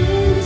You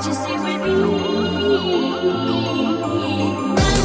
what you see with me.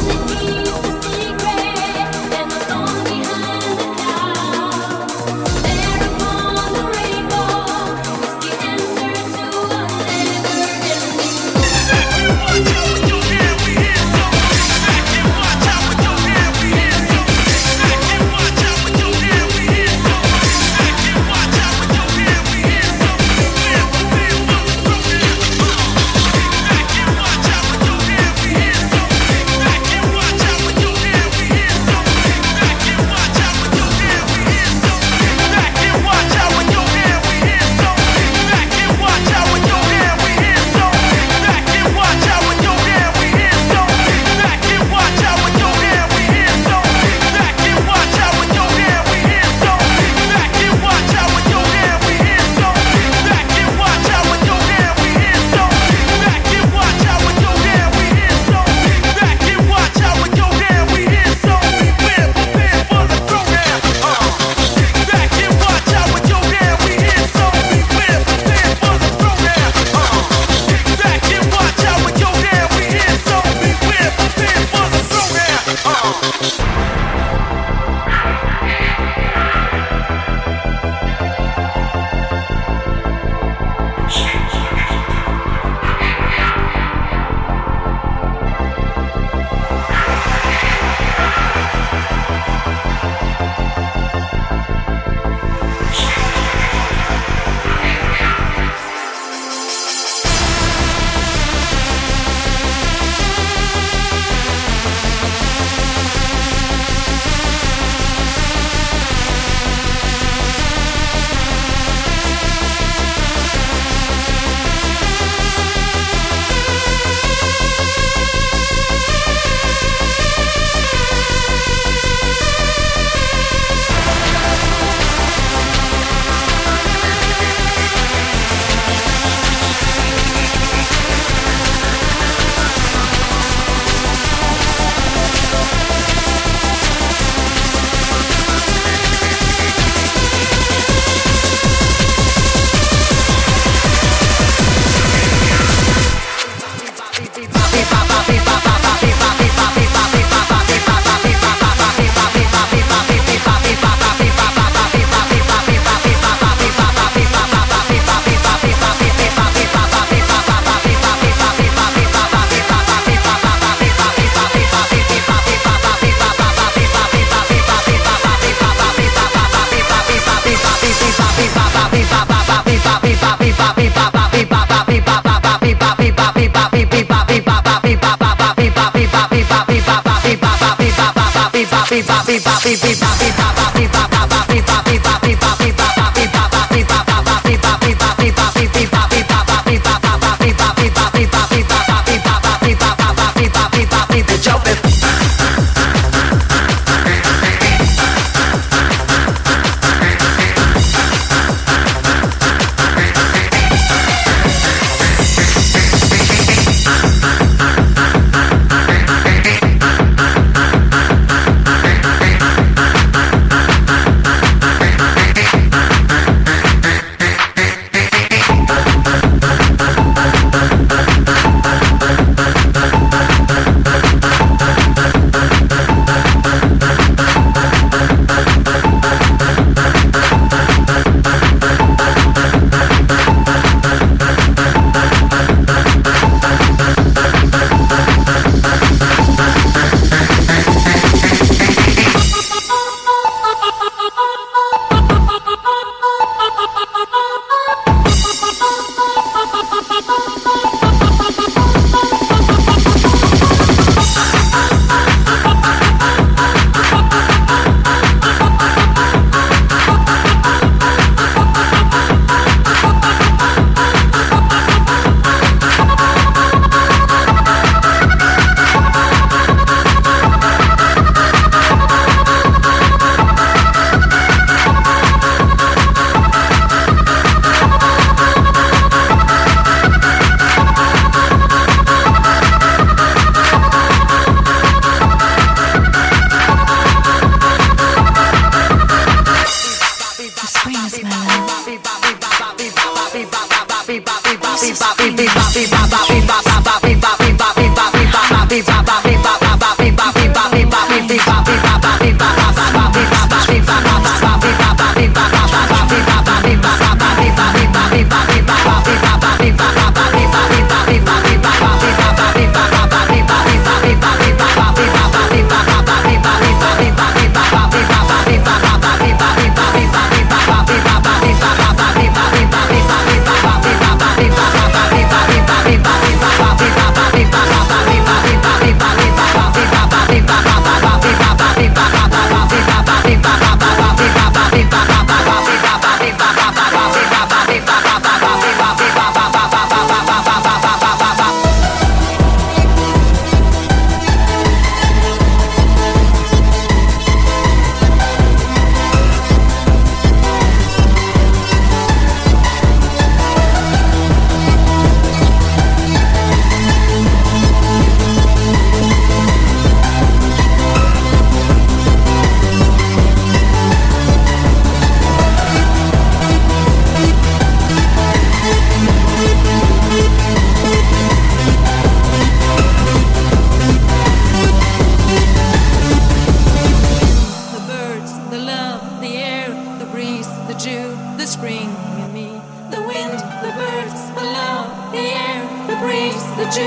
Breeze,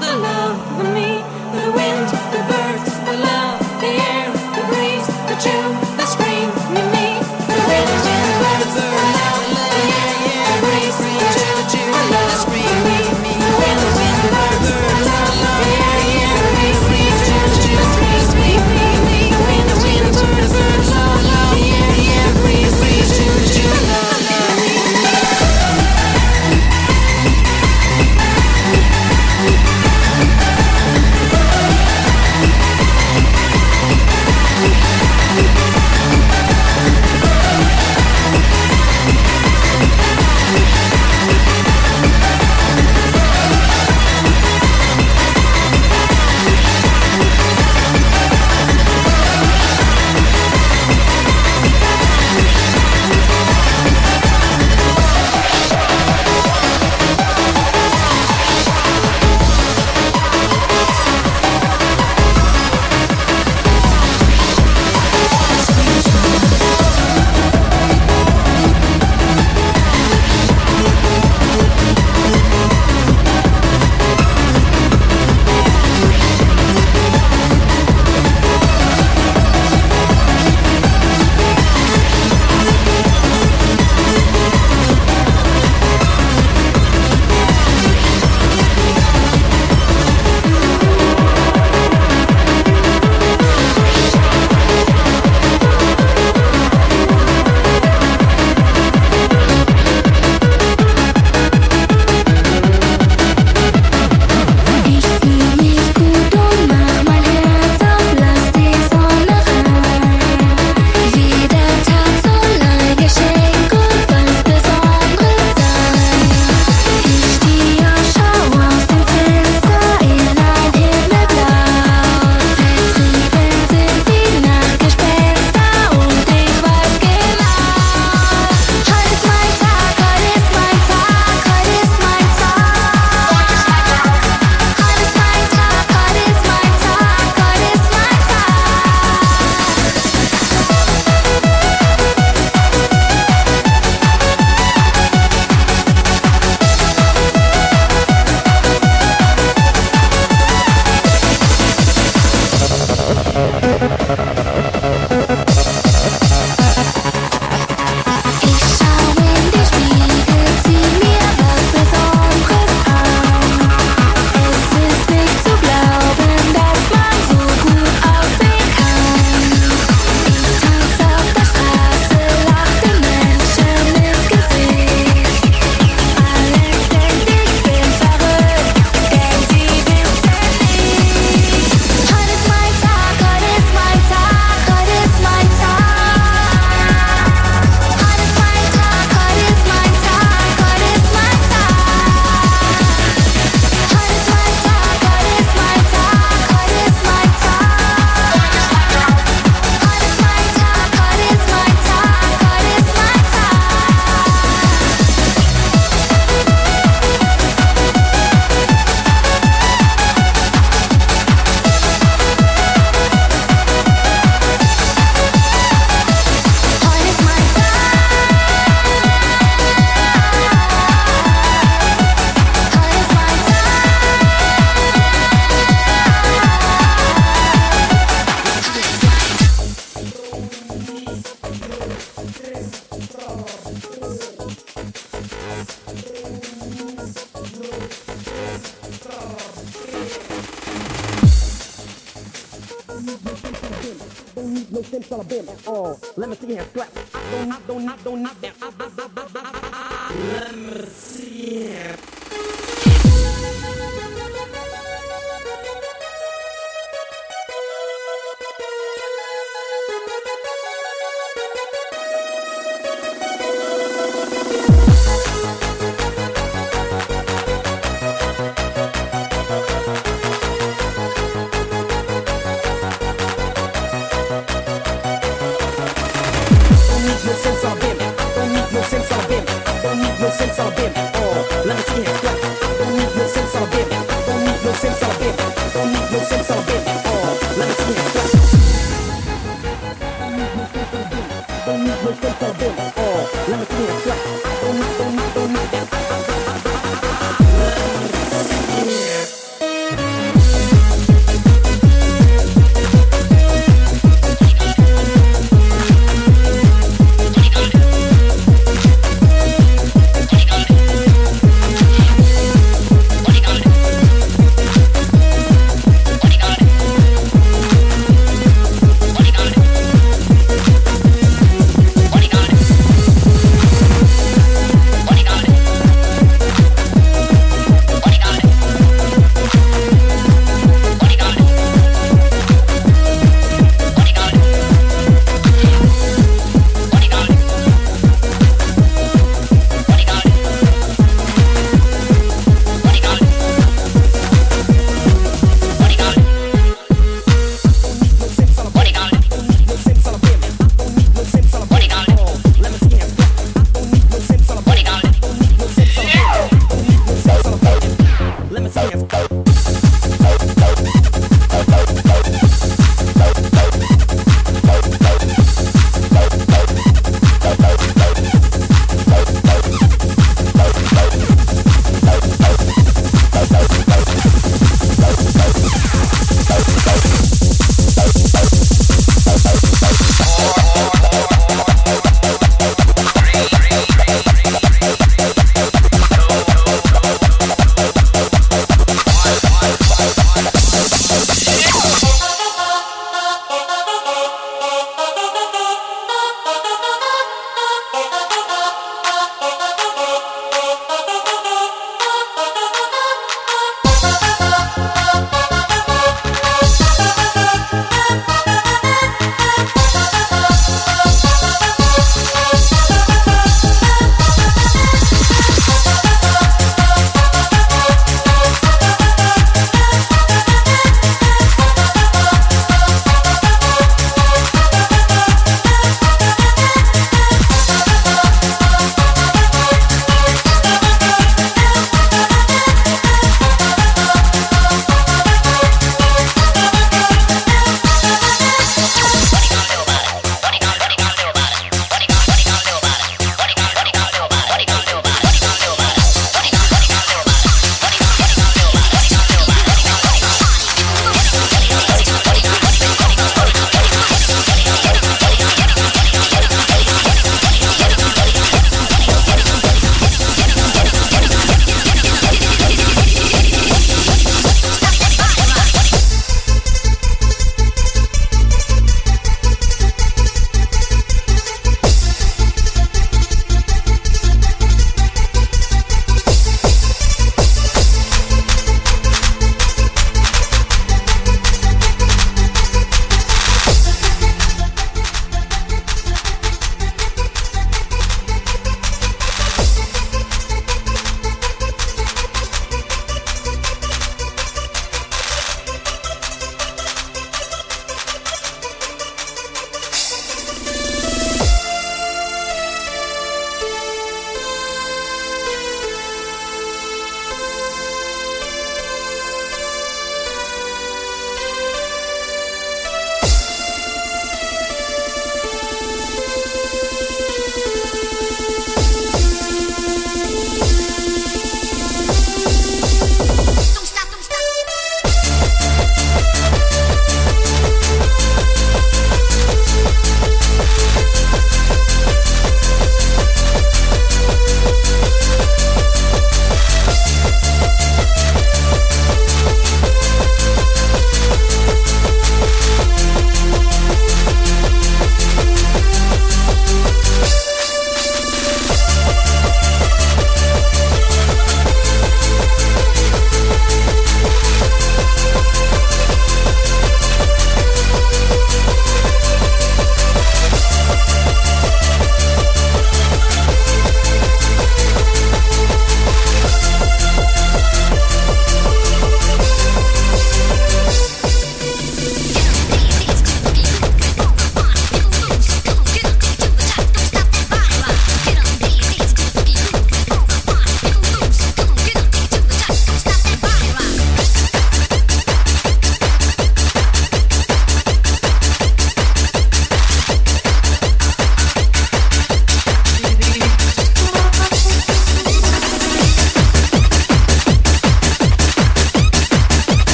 the love in me. The wind,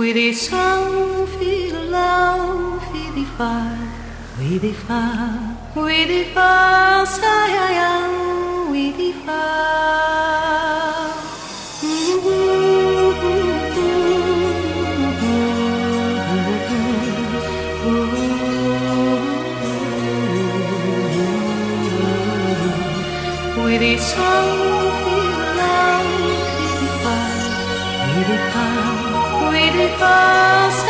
Di sang, fi de lau, fi di fa, oui di fa, oui di fa, sa ya ya, oui di fa. Oui, di sang, fi de lau, fi di fa, passa.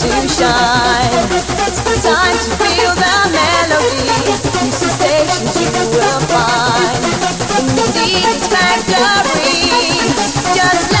Shine. It's time to feel the melody. New sensations you will find in the factory. Just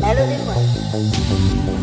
来了宾馆